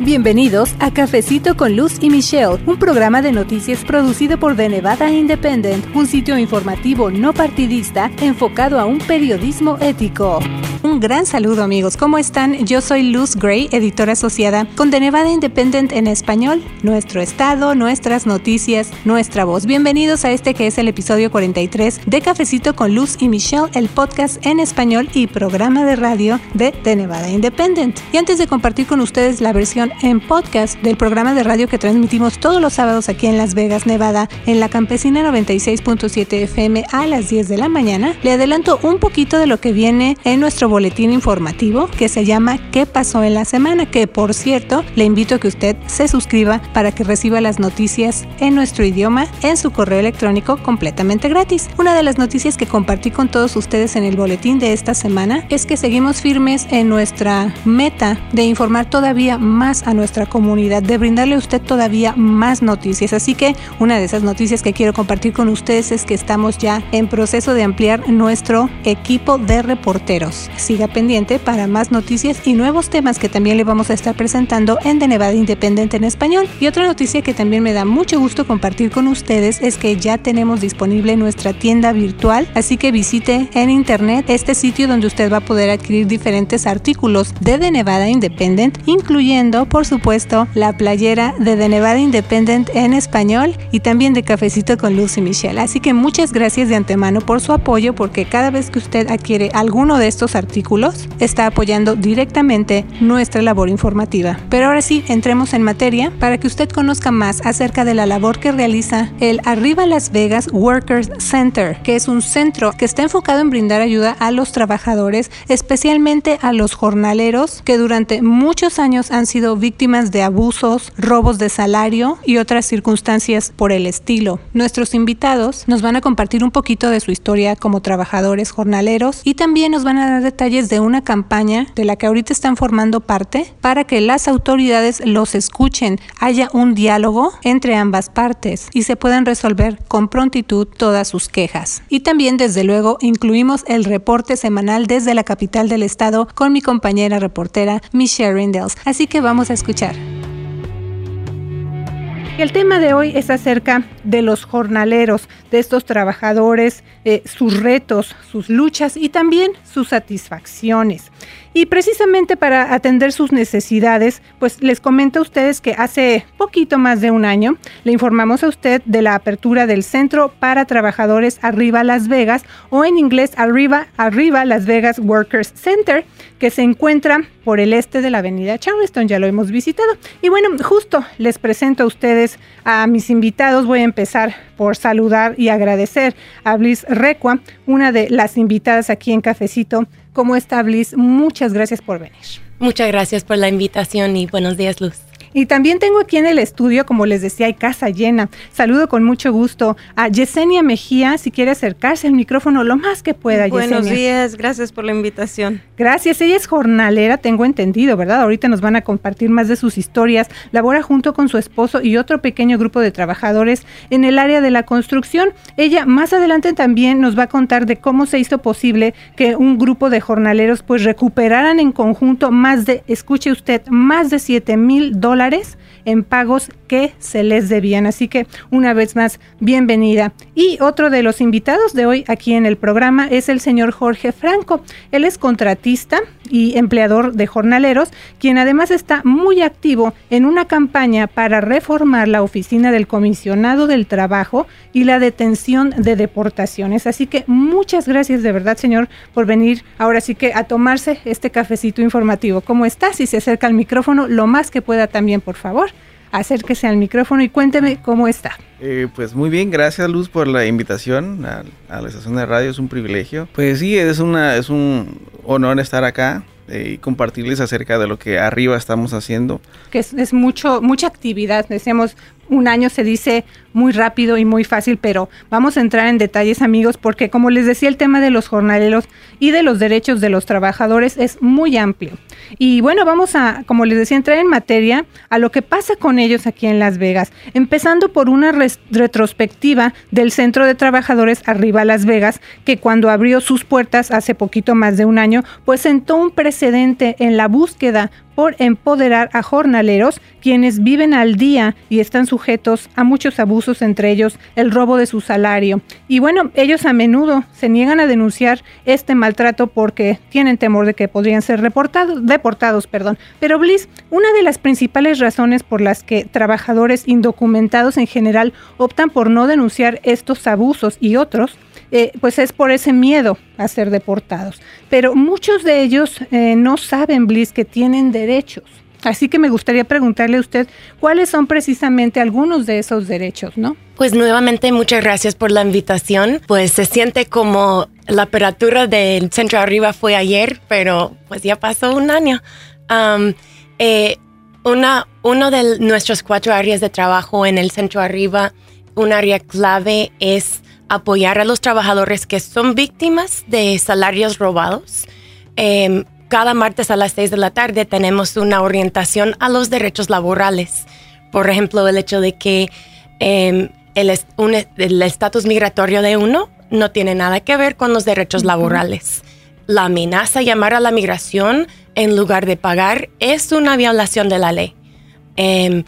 Bienvenidos a Cafecito con Luz y Michelle, un programa de noticias producido por The Nevada Independent, un sitio informativo no partidista enfocado a un periodismo ético. Un gran saludo amigos, ¿cómo están? Yo soy Luz Gray, editora asociada con The Nevada Independent en español, nuestro estado, nuestras noticias, nuestra voz. Bienvenidos a este que es el episodio 43 de Cafecito con Luz y Michelle, el podcast en español y programa de radio de The Nevada Independent. Y antes de compartir con ustedes la versión en podcast del programa de radio que transmitimos todos los sábados aquí en Las Vegas, Nevada, en la campesina 96.7 FM a las 10 de la mañana, le adelanto un poquito de lo que viene en nuestro boletín informativo que se llama ¿Qué pasó en la semana? Que por cierto, le invito a que usted se suscriba para que reciba las noticias en nuestro idioma en su correo electrónico completamente gratis. Una de las noticias que compartí con todos ustedes en el boletín de esta semana es que seguimos firmes en nuestra meta de informar todavía más a nuestra comunidad, de brindarle a usted todavía más noticias. Así que una de esas noticias que quiero compartir con ustedes es que estamos ya en proceso de ampliar nuestro equipo de reporteros. Siga pendiente para más noticias y nuevos temas que también le vamos a estar presentando en The Nevada Independiente en español. Y otra noticia que también me da mucho gusto compartir con ustedes es que ya tenemos disponible nuestra tienda virtual, así que visite en internet este sitio donde usted va a poder adquirir diferentes artículos de The Nevada Independent, incluyendo por supuesto, la playera de The Nevada Independent en español y también de Cafecito con Luz y Michelle. Así que muchas gracias de antemano por su apoyo porque cada vez que usted adquiere alguno de estos artículos, está apoyando directamente nuestra labor informativa. Pero ahora sí, entremos en materia para que usted conozca más acerca de la labor que realiza el Arriba Las Vegas Workers Center, que es un centro que está enfocado en brindar ayuda a los trabajadores, especialmente a los jornaleros que durante muchos años han sido víctimas de abusos, robos de salario y otras circunstancias por el estilo. Nuestros invitados nos van a compartir un poquito de su historia como trabajadores jornaleros y también nos van a dar detalles de una campaña de la que ahorita están formando parte para que las autoridades los escuchen, haya un diálogo entre ambas partes y se puedan resolver con prontitud todas sus quejas. Y también, desde luego, incluimos el reporte semanal desde la capital del estado con mi compañera reportera Michelle Rindels. Así que vamos a escuchar. El tema de hoy es acerca de los jornaleros, de estos trabajadores, eh, sus retos, sus luchas y también sus satisfacciones. Y precisamente para atender sus necesidades, pues les comento a ustedes que hace poquito más de un año le informamos a usted de la apertura del Centro para Trabajadores Arriba Las Vegas o en inglés Arriba, Arriba Las Vegas Workers Center, que se encuentra por el este de la avenida Charleston, ya lo hemos visitado. Y bueno, justo les presento a ustedes a mis invitados. Voy a empezar por saludar y agradecer a Bliss Recua, una de las invitadas aquí en Cafecito. ¿Cómo está Bliss? Muchas gracias por venir. Muchas gracias por la invitación y buenos días, Luz. Y también tengo aquí en el estudio, como les decía, hay casa llena. Saludo con mucho gusto a Yesenia Mejía, si quiere acercarse al micrófono lo más que pueda. Buenos días, gracias por la invitación. Gracias, ella es jornalera, tengo entendido, ¿verdad? Ahorita nos van a compartir más de sus historias. Labora junto con su esposo y otro pequeño grupo de trabajadores en el área de la construcción. Ella más adelante también nos va a contar de cómo se hizo posible que un grupo de jornaleros pues recuperaran en conjunto más de, escuche usted, más de 7 mil dólares en pagos que se les debían. Así que una vez más, bienvenida. Y otro de los invitados de hoy aquí en el programa es el señor Jorge Franco. Él es contratista y empleador de jornaleros, quien además está muy activo en una campaña para reformar la oficina del comisionado del trabajo y la detención de deportaciones. Así que muchas gracias de verdad, señor, por venir ahora sí que a tomarse este cafecito informativo. ¿Cómo está? Si se acerca al micrófono, lo más que pueda también, por favor. Acérquese al micrófono y cuénteme cómo está. Eh, pues muy bien, gracias Luz por la invitación a, a, la estación de radio, es un privilegio. Pues sí, es, una, es un honor estar acá eh, y compartirles acerca de lo que arriba estamos haciendo. Que es, es, mucho, mucha actividad, decíamos, un año se dice muy rápido y muy fácil, pero vamos a entrar en detalles amigos porque como les decía el tema de los jornaleros y de los derechos de los trabajadores es muy amplio. Y bueno, vamos a, como les decía, entrar en materia a lo que pasa con ellos aquí en Las Vegas, empezando por una retrospectiva del Centro de Trabajadores Arriba Las Vegas, que cuando abrió sus puertas hace poquito más de un año, pues sentó un precedente en la búsqueda por empoderar a jornaleros quienes viven al día y están sujetos a muchos abusos, entre ellos el robo de su salario. Y bueno, ellos a menudo se niegan a denunciar este maltrato porque tienen temor de que podrían ser reportados, deportados. Perdón. Pero Bliss, una de las principales razones por las que trabajadores indocumentados en general optan por no denunciar estos abusos y otros eh, pues es por ese miedo a ser deportados. Pero muchos de ellos eh, no saben, Bliss, que tienen derechos. Así que me gustaría preguntarle a usted cuáles son precisamente algunos de esos derechos, ¿no? Pues nuevamente muchas gracias por la invitación. Pues se siente como la apertura del centro arriba fue ayer, pero pues ya pasó un año. Eh, una, uno de nuestros cuatro áreas de trabajo en el centro arriba, un área clave es apoyar a los trabajadores que son víctimas de salarios robados. Em, cada martes a las 6 de la tarde tenemos una orientación a los derechos laborales. Por ejemplo, el hecho de que em, el estatus migratorio de uno no tiene nada que ver con los derechos laborales. La amenaza llamar a la migración en lugar de pagar es una violación de la ley. Em,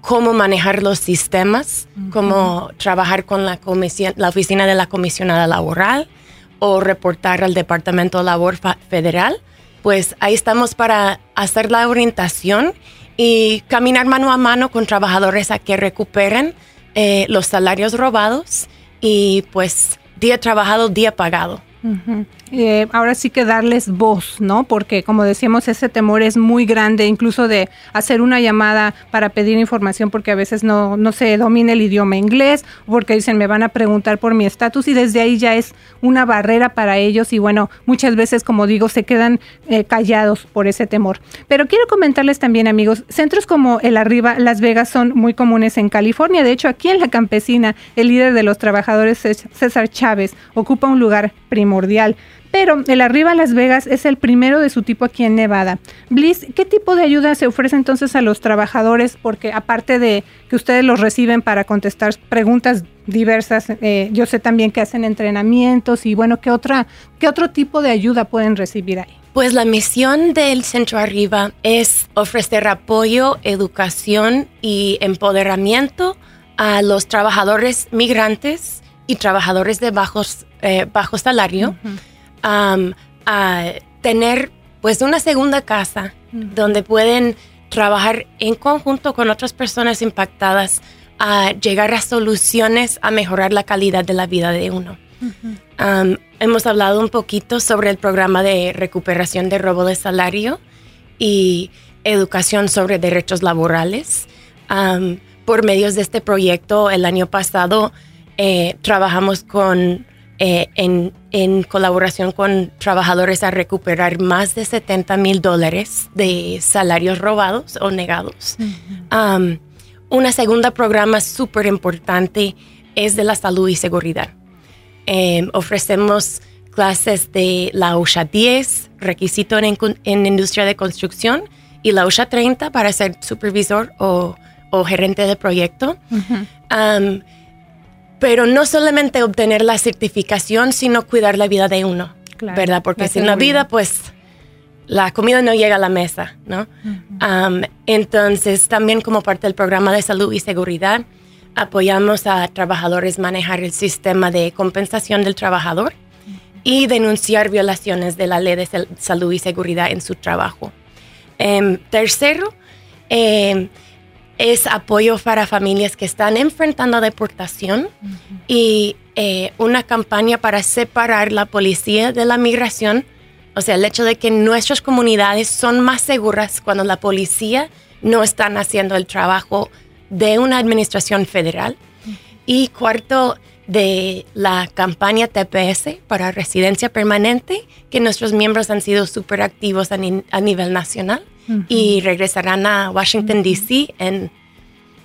cómo manejar los sistemas, cómo trabajar con la, comisión, la oficina de la comisionada laboral o reportar al Departamento de Labor Federal, pues ahí estamos para hacer la orientación y caminar mano a mano con trabajadores a que recuperen eh, los salarios robados y pues día trabajado, día pagado. Eh, ahora sí que darles voz, ¿no? Porque como decíamos, ese temor es muy grande, incluso de hacer una llamada para pedir información porque a veces no, no se domina el idioma inglés, porque dicen me van a preguntar por mi estatus y desde ahí ya es una barrera para ellos y bueno, muchas veces, como digo, se quedan eh, callados por ese temor. Pero quiero comentarles también, amigos, centros como el Arriba Las Vegas son muy comunes en California. De hecho, aquí en la campesina, el líder de los trabajadores, César Chávez, ocupa un lugar primordial. Pero el Arriba Las Vegas es el primero de su tipo aquí en Nevada. Bliss, ¿qué tipo de ayuda se ofrece entonces a los trabajadores? Porque aparte de que ustedes los reciben para contestar preguntas diversas, eh, yo sé también que hacen entrenamientos y bueno, ¿qué, otra, ¿qué otro tipo de ayuda pueden recibir ahí? Pues la misión del Centro Arriba es ofrecer apoyo, educación y empoderamiento a los trabajadores migrantes y trabajadores de bajos, eh, bajo salario a tener pues una segunda casa donde pueden trabajar en conjunto con otras personas impactadas a llegar a soluciones a mejorar la calidad de la vida de uno. hemos hablado un poquito sobre el programa de recuperación de robo de salario y educación sobre derechos laborales. por medios de este proyecto, el año pasado eh, trabajamos con eh, en, colaboración con trabajadores a recuperar más de 70 mil dólares de salarios robados o negados. Um, una segunda programa súper importante es de la salud y seguridad. Em, ofrecemos clases de la OSHA 10, requisito en, en, industria de construcción, y la OSHA 30 para ser supervisor o, gerente de proyecto pero no solamente obtener la certificación, sino cuidar la vida de uno, ¿verdad? Porque sin la vida, pues la comida no llega a la mesa, ¿no? entonces, también como parte del programa de salud y seguridad, apoyamos a trabajadores manejar el sistema de compensación del trabajador y denunciar violaciones de la ley de salud y seguridad en su trabajo. Em, tercero, eh, es apoyo para familias que están enfrentando deportación y eh, una campaña para separar la policía de la migración. O sea, el hecho de que nuestras comunidades son más seguras cuando la policía no están haciendo el trabajo de una administración federal. Y cuarto, de la campaña TPS para residencia permanente, que nuestros miembros han sido súper activos a, nivel nacional y regresarán a Washington, D.C. en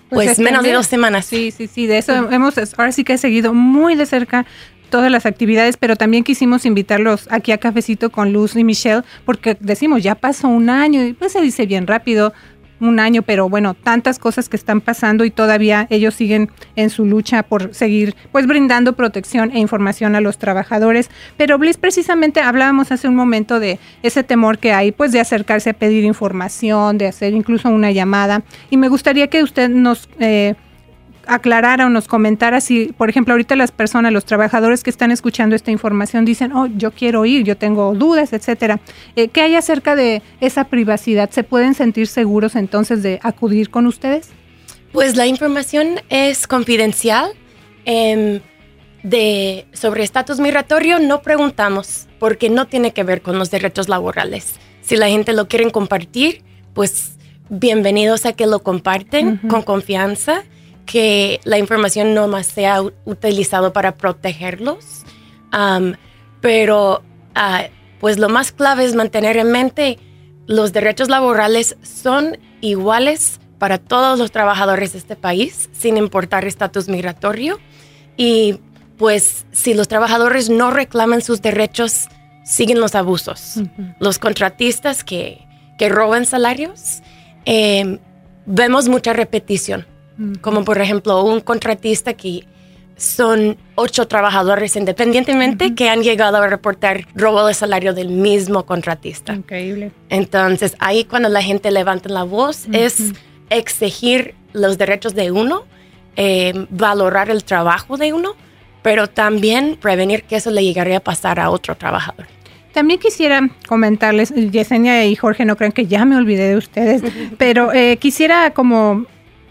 pues, pues menos de dos semanas. Sí, sí, sí, de eso hemos, ahora sí que he seguido muy de cerca todas las actividades, pero también quisimos invitarlos aquí a Cafecito con Luz y Michelle, porque decimos, ya pasó un año y pues se dice bien rápido, un año, pero bueno, tantas cosas que están pasando y todavía ellos siguen en su lucha por seguir pues brindando protección e información a los trabajadores. Pero Bliss, precisamente hablábamos hace un momento de ese temor que hay pues de acercarse a pedir información, de hacer incluso una llamada y me gustaría que usted nos eh, aclarara o nos comentara si, por ejemplo, ahorita las personas, los trabajadores que están escuchando esta información dicen, oh, yo quiero ir, yo tengo dudas, etcétera. Eh, ¿Qué hay acerca de esa privacidad? ¿Se pueden sentir seguros entonces de acudir con ustedes? Pues la información es confidencial. Em, de, sobre estatus migratorio no preguntamos porque no tiene que ver con los derechos laborales. Si la gente lo quiere compartir, pues bienvenidos a que lo comparten con confianza que la información no más sea utilizado para protegerlos. pero ah, pues lo más clave es mantener en mente los derechos laborales son iguales para todos los trabajadores de este país, sin importar estatus migratorio. Y pues si los trabajadores no reclaman sus derechos, siguen los abusos. Los contratistas que, que roban salarios, em, vemos mucha repetición como por ejemplo un contratista que son ocho trabajadores independientemente que han llegado a reportar robo de salario del mismo contratista. Increíble. Entonces, ahí cuando la gente levanta la voz es exigir los derechos de uno, eh, valorar el trabajo de uno, pero también prevenir que eso le llegaría a pasar a otro trabajador. También quisiera comentarles, Yesenia y Jorge, no crean que ya me olvidé de ustedes, pero eh, quisiera como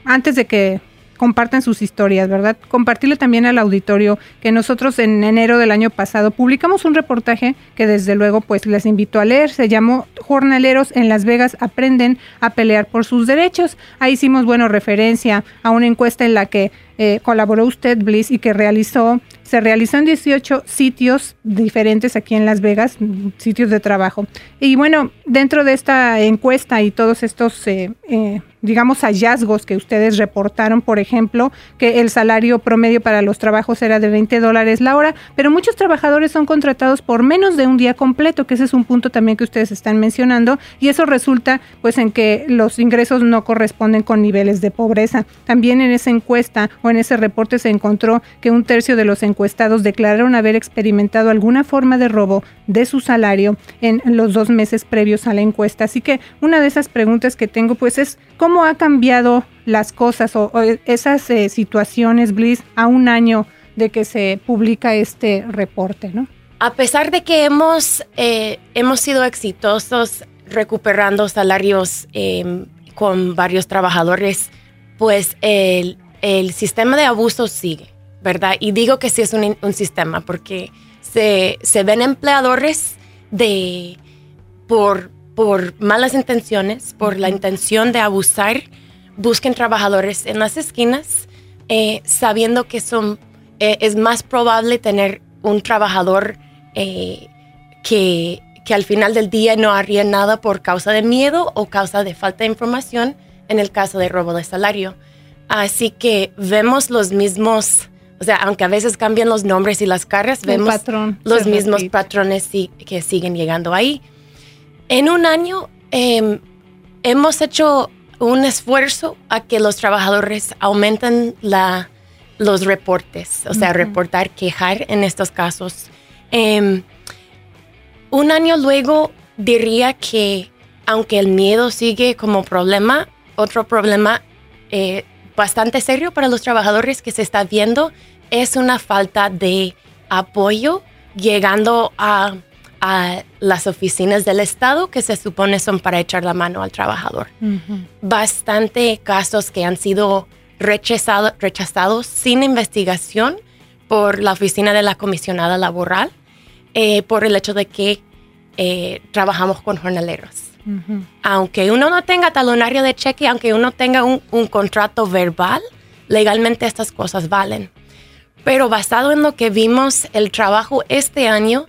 antes de que compartan sus historias, ¿verdad? Compartirle también al auditorio que nosotros en enero del año pasado publicamos un reportaje que desde luego pues les invito a leer, se llamó Jornaleros en Las Vegas aprenden a pelear por sus derechos. Ahí hicimos, bueno, referencia a una encuesta en la que eh, colaboró usted, Bliss, y que realizó, se realizó en 18 sitios diferentes aquí en Las Vegas, sitios de trabajo. Y bueno, dentro de esta encuesta y todos estos, eh, eh, digamos, hallazgos que ustedes reportaron, por ejemplo, que el salario promedio para los trabajos era de 20 dólares la hora, pero muchos trabajadores son contratados por menos de un día completo, que ese es un punto también que ustedes están mencionando, y eso resulta pues en que los ingresos no corresponden con niveles de pobreza. También en esa encuesta o en ese reporte se encontró que un tercio de los encuestados declararon haber experimentado alguna forma de robo de su salario en los dos meses previos a la encuesta. Así que una de esas preguntas que tengo pues es cómo ha cambiado las cosas o, esas eh, situaciones, Bliss, a un año de que se publica este reporte, ¿no? A pesar de que hemos, eh, hemos sido exitosos recuperando salarios em, con varios trabajadores, pues el, el sistema de abuso sigue, ¿verdad? Y digo que sí es un, sistema porque se, ven empleadores de, por, por malas intenciones, por la intención de abusar, busquen trabajadores en las esquinas, eh, sabiendo que son, eh, es más probable tener un trabajador eh, que, que al final del día no haría nada por causa de miedo o causa de falta de información en el caso de robo de salario. Así que vemos los mismos, o sea, aunque a veces cambian los nombres y las caras, vemos los mismos patrones que siguen llegando ahí. En un año em, hemos hecho un esfuerzo a que los trabajadores aumenten la, los reportes, o sea, reportar, quejar en estos casos. Em, un año luego diría que aunque el miedo sigue como problema, otro problema eh, bastante serio para los trabajadores que se está viendo es una falta de apoyo llegando a, las oficinas del Estado que se supone son para echar la mano al trabajador. Bastante casos que han sido rechazado, rechazados sin investigación por la oficina de la comisionada laboral eh, por el hecho de que eh, trabajamos con jornaleros. Aunque uno no tenga talonario de cheque, aunque uno tenga un, contrato verbal, legalmente estas cosas valen. Pero basado en lo que vimos el trabajo este año,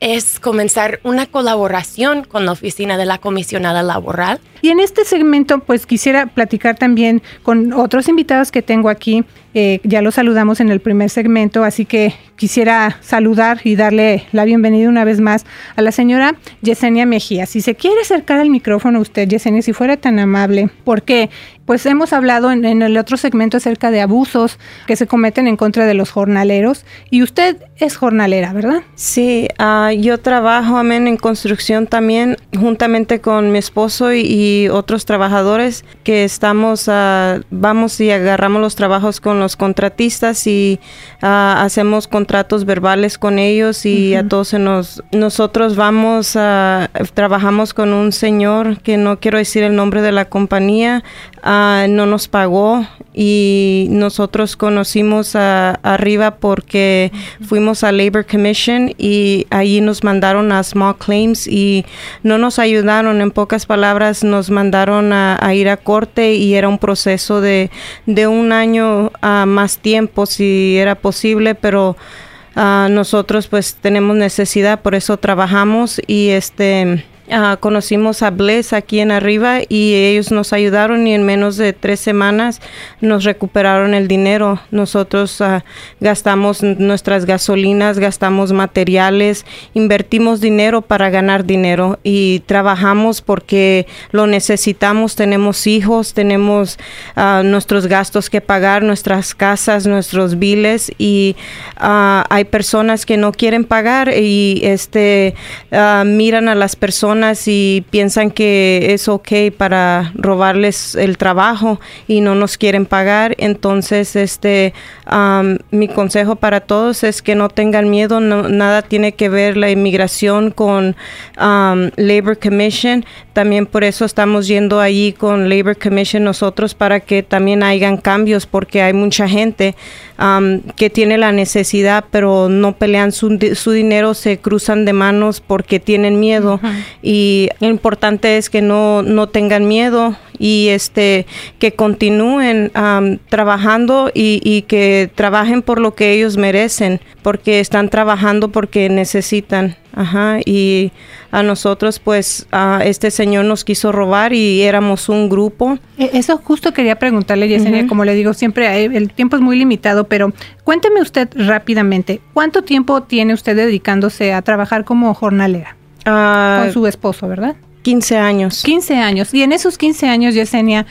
es comenzar una colaboración con la oficina de la comisionada laboral. Y en este segmento, pues quisiera platicar también con otros invitados que tengo aquí. Eh, ya los saludamos en el primer segmento, así que quisiera saludar y darle la bienvenida una vez más a la señora Yesenia Mejía. Si se quiere acercar al micrófono usted, Yesenia, si fuera tan amable, porque pues hemos hablado en, el otro segmento acerca de abusos que se cometen en contra de los jornaleros y usted es jornalera, ¿verdad? Sí, uh, yo trabajo, amén, en construcción también, juntamente con mi esposo y, otros trabajadores que estamos, uh, vamos y agarramos los trabajos con los contratistas y uh, hacemos contratos verbales con ellos y a todos nos, nosotros vamos, a trabajamos con un señor que no quiero decir el nombre de la compañía, no nos pagó y nosotros conocimos a, arriba porque fuimos a Labor Commission y allí nos mandaron a Small Claims y no nos ayudaron, en pocas palabras nos mandaron a, ir a corte y era un proceso de, de un año a más tiempo si era posible, pero uh, nosotros pues tenemos necesidad, por eso trabajamos y este Ah, conocimos a Bless aquí en arriba y ellos nos ayudaron y en menos de tres semanas nos recuperaron el dinero. Nosotros uh, gastamos nuestras gasolinas, gastamos materiales, invertimos dinero para ganar dinero y trabajamos porque lo necesitamos. Tenemos hijos, tenemos uh, nuestros gastos que pagar, nuestras casas, nuestros biles y hay personas que no quieren pagar y este miran a las personas y piensan que es ok para robarles el trabajo y no nos quieren pagar. Entonces, este, mi consejo para todos es que no tengan miedo. nada tiene que ver la inmigración con Labor Commission. También por eso estamos yendo allí con Labor Commission nosotros para que también hayan cambios porque hay mucha gente que tiene la necesidad pero no pelean su, su, dinero, se cruzan de manos porque tienen miedo. Y lo importante es que no, no tengan miedo y este que continúen trabajando y, y, que trabajen por lo que ellos merecen porque están trabajando porque necesitan Ajá, y a nosotros pues a este señor nos quiso robar y éramos un grupo. E, eso justo quería preguntarle, Yesenia, como le digo, siempre el tiempo es muy limitado, pero cuénteme usted rápidamente, ¿cuánto tiempo tiene usted dedicándose a trabajar como jornalera? Ah, con su esposo, ¿verdad? 15 años. 15 años. Y en esos 15 años, Yesenia,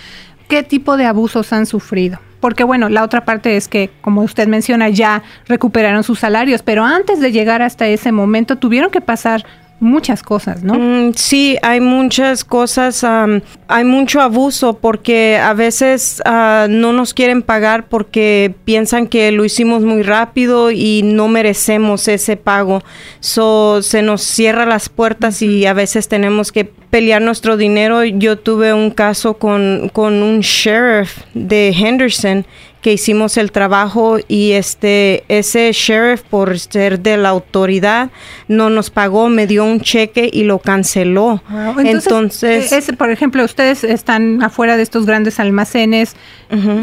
¿qué tipo de abusos han sufrido? Porque bueno, la otra parte es que, como usted menciona, ya recuperaron sus salarios, pero antes de llegar hasta ese momento tuvieron que pasar muchas cosas, ¿no? Mm, sí, hay muchas cosas, hay mucho abuso porque a veces ah, no nos quieren pagar porque piensan que lo hicimos muy rápido y no merecemos ese pago. So, se nos cierra las puertas y a veces tenemos que pelear nuestro dinero. Yo tuve un caso con, con un sheriff de Henderson que hicimos el trabajo y este ese sheriff por ser de la autoridad no nos pagó, me dio un cheque y lo canceló. Entonces, eh, por ejemplo, ustedes están afuera de estos grandes almacenes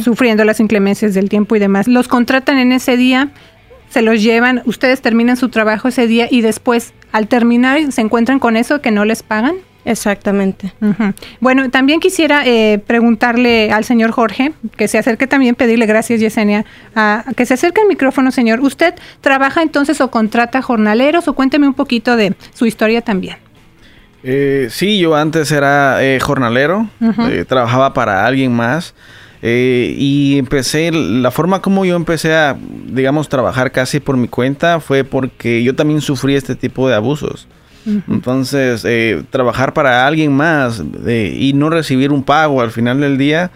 sufriendo las inclemencias del tiempo y demás. Los contratan en ese día, se los llevan, ustedes terminan su trabajo ese día y después al terminar se encuentran con eso que no les pagan. Exactamente. Bueno, también quisiera eh, preguntarle al señor Jorge, que se acerque también, pedirle gracias, Yesenia, a, que se acerque al micrófono, señor. ¿Usted trabaja entonces o contrata jornaleros o cuénteme un poquito de su historia también? Eh, sí, yo antes era eh, jornalero, eh, trabajaba para alguien más. y empecé, la forma como yo empecé a, digamos, trabajar casi por mi cuenta fue porque yo también sufrí este tipo de abusos. Entonces, eh, trabajar para alguien más eh, y no recibir un pago al final del día,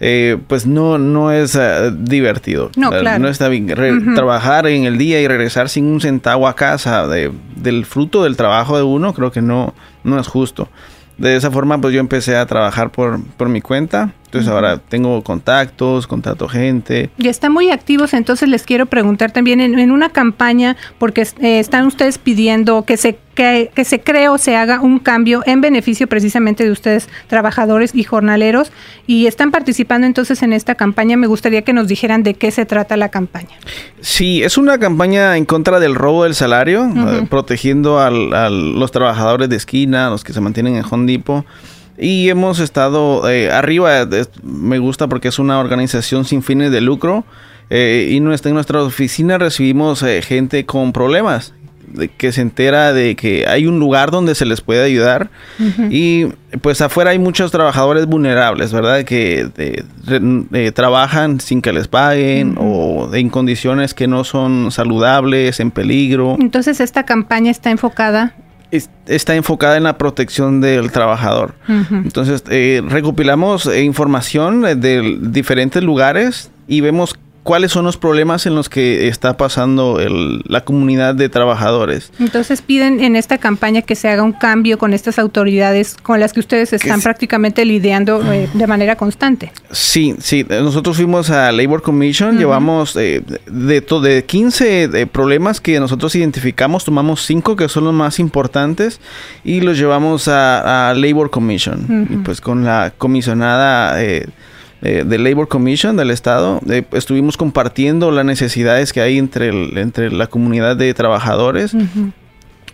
eh, pues no, no es divertido. No, claro. No está bien. Trabajar en el día y regresar sin un centavo a casa de, del fruto del trabajo de uno, creo que no, no es justo. De esa forma, pues yo empecé a trabajar por, por mi cuenta. Entonces ahora tengo contactos, contrato gente. Y están muy activos, entonces les quiero preguntar también en, una campaña, porque eh, están ustedes pidiendo que se que, se cree o se haga un cambio en beneficio precisamente de ustedes, trabajadores y jornaleros, y están participando entonces en esta campaña. Me gustaría que nos dijeran de qué se trata la campaña. Sí, es una campaña en contra del robo del salario, eh, protegiendo a los trabajadores de esquina, los que se mantienen en Hondipo. Y hemos estado eh, arriba, me gusta porque es una organización sin fines de lucro. Eh, y en nuestra oficina recibimos gente con problemas que se entera de que hay un lugar donde se les puede ayudar y pues afuera hay muchos trabajadores vulnerables, ¿verdad? Que trabajan sin que les paguen o en condiciones que no son saludables, en peligro. Entonces esta campaña está enfocada está enfocada en la protección del trabajador. Entonces, eh, recopilamos eh, información de diferentes lugares y vemos cuáles son los problemas en los que está pasando la comunidad de trabajadores. Entonces piden en esta campaña que se haga un cambio con estas autoridades con las que ustedes están prácticamente lidiando eh, de manera constante. Sí, sí. Nosotros fuimos a Labor Commission, llevamos eh, de, de 15 eh, problemas que nosotros identificamos, tomamos 5 que son los más importantes y los llevamos a, Labor Commission. Y pues con la comisionada... Eh, de Labor Commission del Estado, eh, estuvimos compartiendo las necesidades que hay entre, entre la comunidad de trabajadores.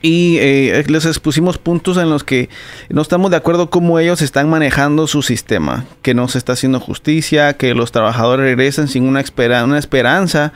Y eh, les expusimos puntos en los que no estamos de acuerdo cómo ellos están manejando su sistema, que no se está haciendo justicia, que los trabajadores regresen sin una, espera, una esperanza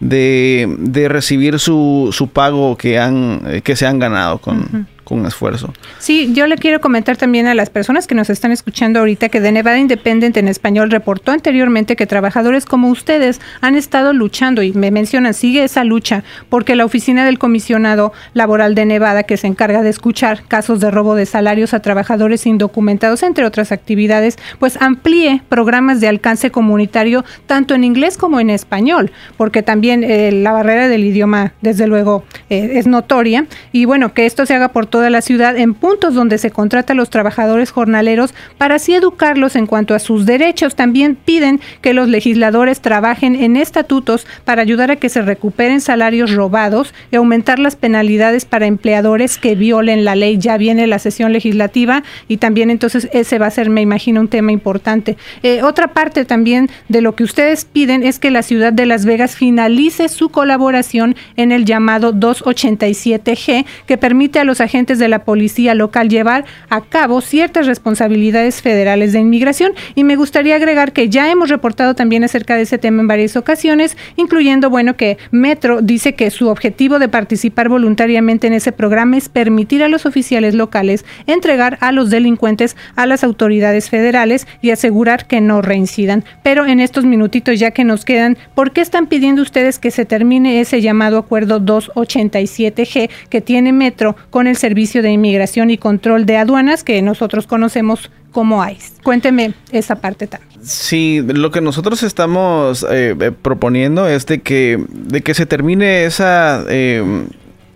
de, de recibir su, su, pago que, han, que se han ganado con, con esfuerzo. Sí, yo le quiero comentar también a las personas que nos están escuchando ahorita que de Nevada Independent en español reportó anteriormente que trabajadores como ustedes han estado luchando y me mencionan, sigue esa lucha, porque la oficina del comisionado laboral de Nevada, que se encarga de escuchar casos de robo de salarios a trabajadores indocumentados, entre otras actividades, pues amplíe programas de alcance comunitario tanto en inglés como en español, porque también eh, la barrera del idioma, desde luego, eh, es notoria. Y bueno, que esto se haga por toda la ciudad en puntos donde se contrata a los trabajadores jornaleros para así educarlos en cuanto a sus derechos. También piden que los legisladores trabajen en estatutos para ayudar a que se recuperen salarios robados y aumentar las penalidades para empleadores que violen la ley. Ya viene la sesión legislativa y también entonces ese va a ser, me imagino, un tema importante. Eh, otra parte también de lo que ustedes piden es que la ciudad de Las Vegas finalice su colaboración en el llamado 287G que permite a los agentes de la policía local llevar a cabo ciertas responsabilidades federales de inmigración. Y me gustaría agregar que ya hemos reportado también acerca de ese tema en varias ocasiones, incluyendo, bueno, que Metro dice que su objetivo de participar voluntariamente en ese programa es permitir a los oficiales locales entregar a los delincuentes a las autoridades federales y asegurar que no reincidan. Pero en estos minutitos ya que nos quedan, ¿por qué están pidiendo ustedes que se termine ese llamado acuerdo 287G que tiene Metro con el Servicio de Inmigración y Control de Aduanas, que nosotros conocemos como ICE. Cuénteme esa parte también. Sí, lo que nosotros estamos eh, eh, proponiendo es de que, de que se termine esa, eh,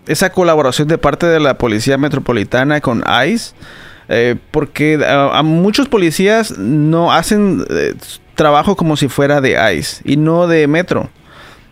esa colaboración de parte de la Policía Metropolitana con ICE, porque a, muchos policías no hacen trabajo como si fuera de ICE y no de Metro.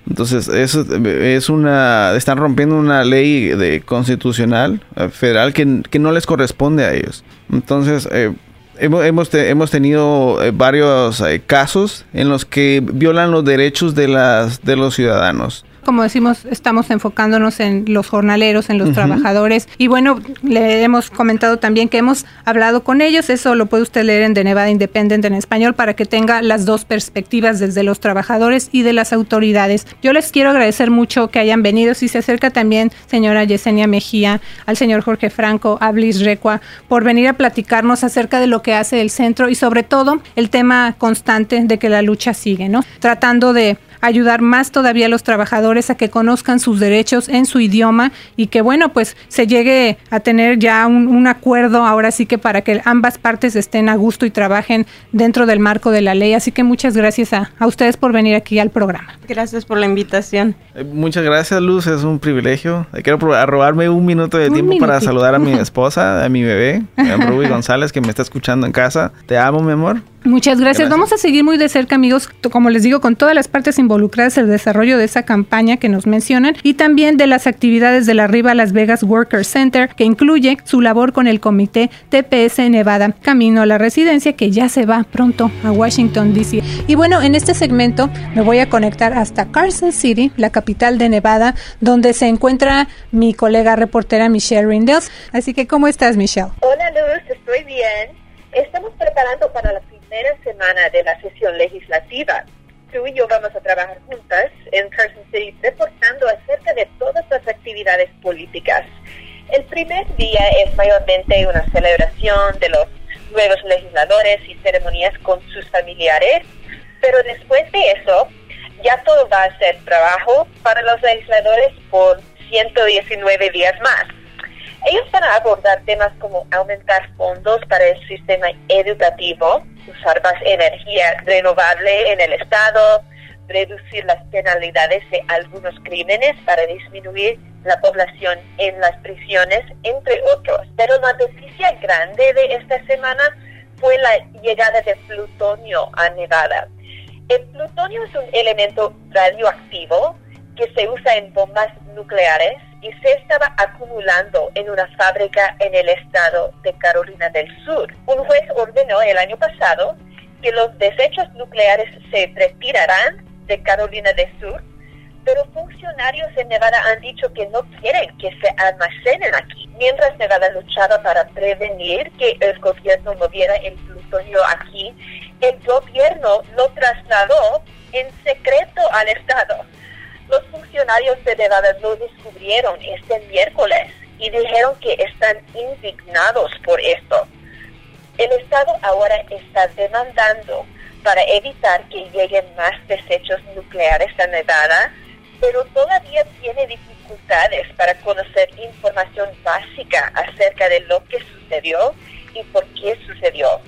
Entonces, eso es una. Están rompiendo una ley de constitucional eh, federal que, no les corresponde a ellos. Entonces, eh, hemos, hemos, tenido eh, varios casos en los que violan los derechos de, las, de los ciudadanos como decimos, estamos enfocándonos en los jornaleros, en los trabajadores. Y bueno, le hemos comentado también que hemos hablado con ellos. Eso lo puede usted leer en The Nevada Independent en español para que tenga las dos perspectivas desde los trabajadores y de las autoridades. Yo les quiero agradecer mucho que hayan venido. Si se acerca también señora Yesenia Mejía, al señor Jorge Franco, a Bliss Recua, por venir a platicarnos acerca de lo que hace el centro y sobre todo el tema constante de que la lucha sigue, ¿no? Tratando de ayudar más todavía a los trabajadores a que conozcan sus derechos en su idioma y que bueno, pues se llegue a tener ya un, acuerdo ahora sí que para que ambas partes estén a gusto y trabajen dentro del marco de la ley. Así que muchas gracias a, ustedes por venir aquí al programa. Gracias por la invitación. Eh, muchas gracias Luz, es un privilegio. Quiero robarme un minuto de tiempo para saludar a mi esposa, a mi bebé, a Ruby González que me está escuchando en casa. Te amo, mi amor. Muchas gracias. Vamos a seguir muy de cerca, amigos, como les digo, con todas las partes involucradas en el desarrollo de esa campaña que nos mencionan y también de las actividades de la Riva Las Vegas Worker Center, que incluye su labor con el comité TPS Nevada, camino a la residencia que ya se va pronto a Washington, D.C. Y bueno, en este segmento me voy a conectar hasta Carson City, la capital de Nevada, donde se encuentra mi colega reportera Michelle Rindels. Así que, ¿cómo estás, Michelle? Hola, Luz, estoy bien. Estamos preparando para la primera semana de la sesión legislativa. Tú y yo vamos a trabajar juntas en Carson City reportando acerca de todas las actividades políticas. El primer día es mayormente una celebración de los nuevos legisladores y ceremonias con sus familiares, pero después de eso ya todo va a ser trabajo para los legisladores por 119 días más. Ellos van a abordar temas como aumentar fondos para el sistema educativo, usar más energía renovable en el Estado, reducir las penalidades de algunos crímenes para disminuir la población en las prisiones, entre otros. Pero la noticia grande de esta semana fue la llegada de plutonio a Nevada. El plutonio es un elemento radioactivo que se usa en bombas nucleares y se estaba acumulando en una fábrica en el estado de Carolina del Sur. Un juez ordenó el año pasado que los desechos nucleares se retirarán de Carolina del Sur, pero funcionarios en Nevada han dicho que no quieren que se almacenen aquí. Mientras Nevada luchaba para prevenir que el gobierno moviera el plutonio aquí, el gobierno lo trasladó en secreto al estado los funcionarios de Nevada lo descubrieron este miércoles y dijeron que están indignados por esto. El Estado ahora está demandando para evitar que lleguen más desechos nucleares a Nevada, pero todavía tiene dificultades para conocer información básica acerca de lo que sucedió y por qué sucedió.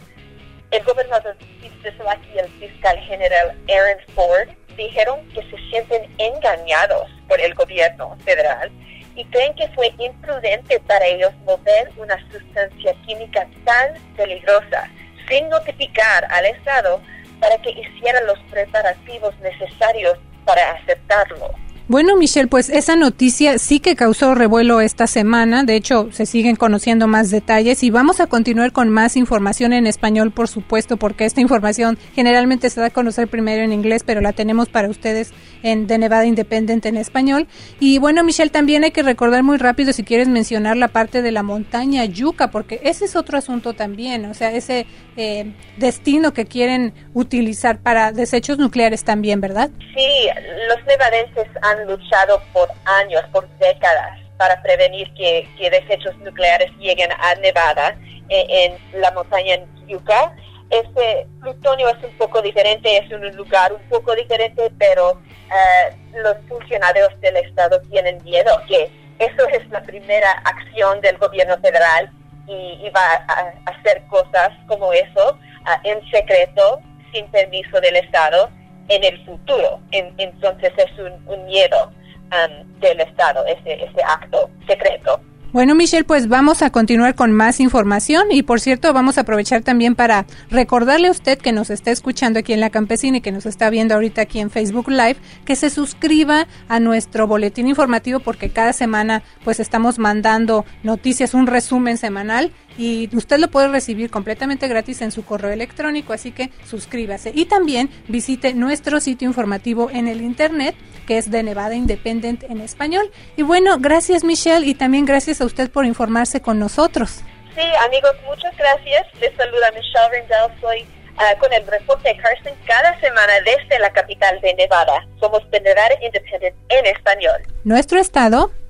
El gobernador y el fiscal general Aaron Ford dijeron que se sienten engañados por el gobierno federal y creen que fue imprudente para ellos mover una sustancia química tan peligrosa sin notificar al Estado para que hiciera los preparativos necesarios para aceptarlo. Bueno, Michelle, pues esa noticia sí que causó revuelo esta semana. De hecho, se siguen conociendo más detalles y vamos a continuar con más información en español, por supuesto, porque esta información generalmente se da a conocer primero en inglés, pero la tenemos para ustedes en The Nevada Independent en español. Y bueno, Michelle, también hay que recordar muy rápido si quieres mencionar la parte de la montaña Yuca, porque ese es otro asunto también, o sea, ese eh, destino que quieren utilizar para desechos nucleares también, ¿verdad? Sí, los nevadenses han luchado por años, por décadas, para prevenir que, desechos nucleares lleguen a Nevada, en, la montaña Yucca. Este plutonio es un poco diferente, es un lugar un poco diferente, pero eh, los funcionarios del Estado tienen miedo que eso es la primera acción del gobierno federal y, va a, hacer cosas como eso ah, en secreto, sin permiso del Estado en el futuro. entonces es un, miedo um, del Estado, ese, ese acto secreto. Bueno, Michelle, pues vamos a continuar con más información y por cierto vamos a aprovechar también para recordarle a usted que nos está escuchando aquí en La Campesina y que nos está viendo ahorita aquí en Facebook Live, que se suscriba a nuestro boletín informativo porque cada semana pues estamos mandando noticias, un resumen semanal y usted lo puede recibir completamente gratis en su correo electrónico, así que suscríbase. Y también visite nuestro sitio informativo en el internet, que es de Nevada Independent en español. Y bueno, gracias Michelle y también gracias a usted por informarse con nosotros. Sí, amigos, muchas gracias. Les saluda Michelle Rendell, soy ah, con el reporte de Carson cada semana desde la capital de Nevada. Somos de Nevada Independent en español. Nuestro estado